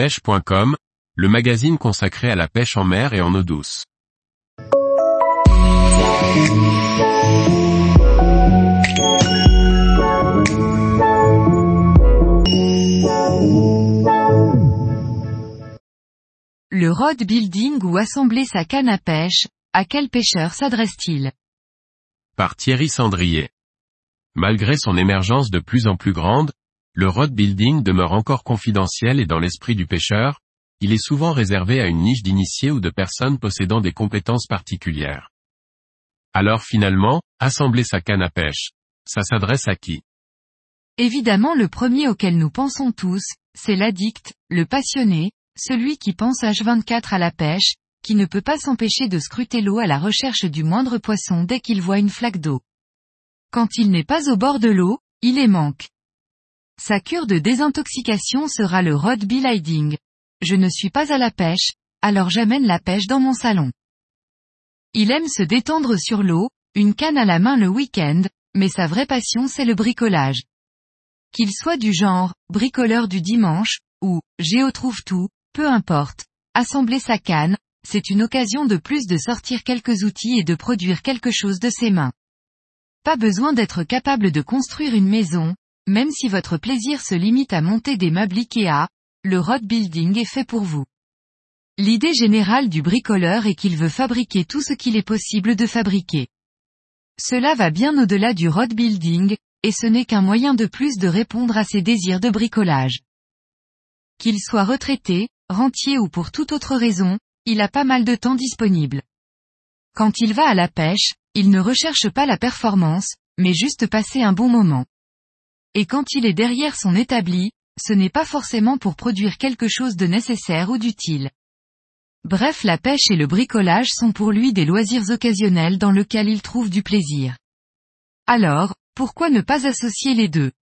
pêche.com, le magazine consacré à la pêche en mer et en eau douce. Le rod building ou assembler sa canne à pêche, à quel pêcheur s'adresse-t-il? Par Thierry Sandrier. Malgré son émergence de plus en plus grande, le rod building demeure encore confidentiel et dans l'esprit du pêcheur, il est souvent réservé à une niche d'initiés ou de personnes possédant des compétences particulières. Alors finalement, assembler sa canne à pêche, ça s'adresse à qui? Évidemment le premier auquel nous pensons tous, c'est l'addict, le passionné, celui qui pense H24 à la pêche, qui ne peut pas s'empêcher de scruter l'eau à la recherche du moindre poisson dès qu'il voit une flaque d'eau. Quand il n'est pas au bord de l'eau, il est manque. Sa cure de désintoxication sera le rod Hiding. Je ne suis pas à la pêche, alors j'amène la pêche dans mon salon. Il aime se détendre sur l'eau, une canne à la main le week-end, mais sa vraie passion c'est le bricolage. Qu'il soit du genre, bricoleur du dimanche, ou, géo trouve tout, peu importe. Assembler sa canne, c'est une occasion de plus de sortir quelques outils et de produire quelque chose de ses mains. Pas besoin d'être capable de construire une maison, même si votre plaisir se limite à monter des meubles Ikea, le road building est fait pour vous. L'idée générale du bricoleur est qu'il veut fabriquer tout ce qu'il est possible de fabriquer. Cela va bien au-delà du road building, et ce n'est qu'un moyen de plus de répondre à ses désirs de bricolage. Qu'il soit retraité, rentier ou pour toute autre raison, il a pas mal de temps disponible. Quand il va à la pêche, il ne recherche pas la performance, mais juste passer un bon moment. Et quand il est derrière son établi, ce n'est pas forcément pour produire quelque chose de nécessaire ou d'utile. Bref la pêche et le bricolage sont pour lui des loisirs occasionnels dans lesquels il trouve du plaisir. Alors, pourquoi ne pas associer les deux?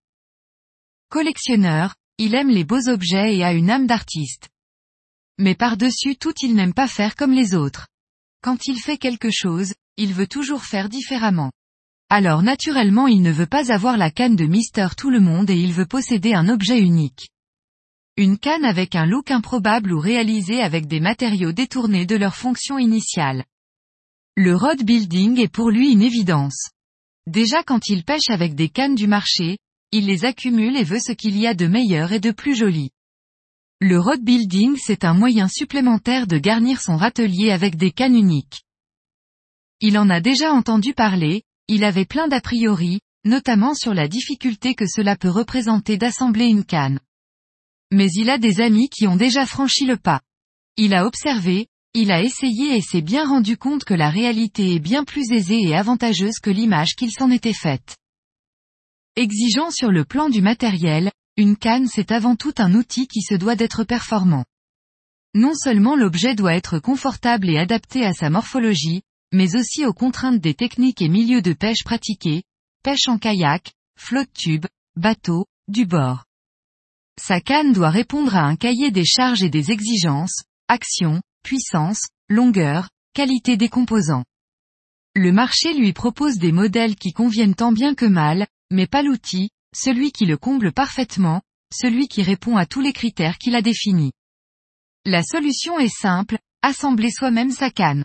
Collectionneur, il aime les beaux objets et a une âme d'artiste. Mais par-dessus tout il n'aime pas faire comme les autres. Quand il fait quelque chose, il veut toujours faire différemment. Alors naturellement il ne veut pas avoir la canne de Mister Tout le monde et il veut posséder un objet unique. Une canne avec un look improbable ou réalisée avec des matériaux détournés de leur fonction initiale. Le road building est pour lui une évidence. Déjà quand il pêche avec des cannes du marché, il les accumule et veut ce qu'il y a de meilleur et de plus joli. Le road building c'est un moyen supplémentaire de garnir son râtelier avec des cannes uniques. Il en a déjà entendu parler, il avait plein d'a priori, notamment sur la difficulté que cela peut représenter d'assembler une canne. Mais il a des amis qui ont déjà franchi le pas. Il a observé, il a essayé et s'est bien rendu compte que la réalité est bien plus aisée et avantageuse que l'image qu'il s'en était faite. Exigeant sur le plan du matériel, une canne c'est avant tout un outil qui se doit d'être performant. Non seulement l'objet doit être confortable et adapté à sa morphologie, mais aussi aux contraintes des techniques et milieux de pêche pratiqués, pêche en kayak, flotte tube, bateau, du bord. Sa canne doit répondre à un cahier des charges et des exigences, action, puissance, longueur, qualité des composants. Le marché lui propose des modèles qui conviennent tant bien que mal, mais pas l'outil, celui qui le comble parfaitement, celui qui répond à tous les critères qu'il a définis. La solution est simple, assembler soi-même sa canne.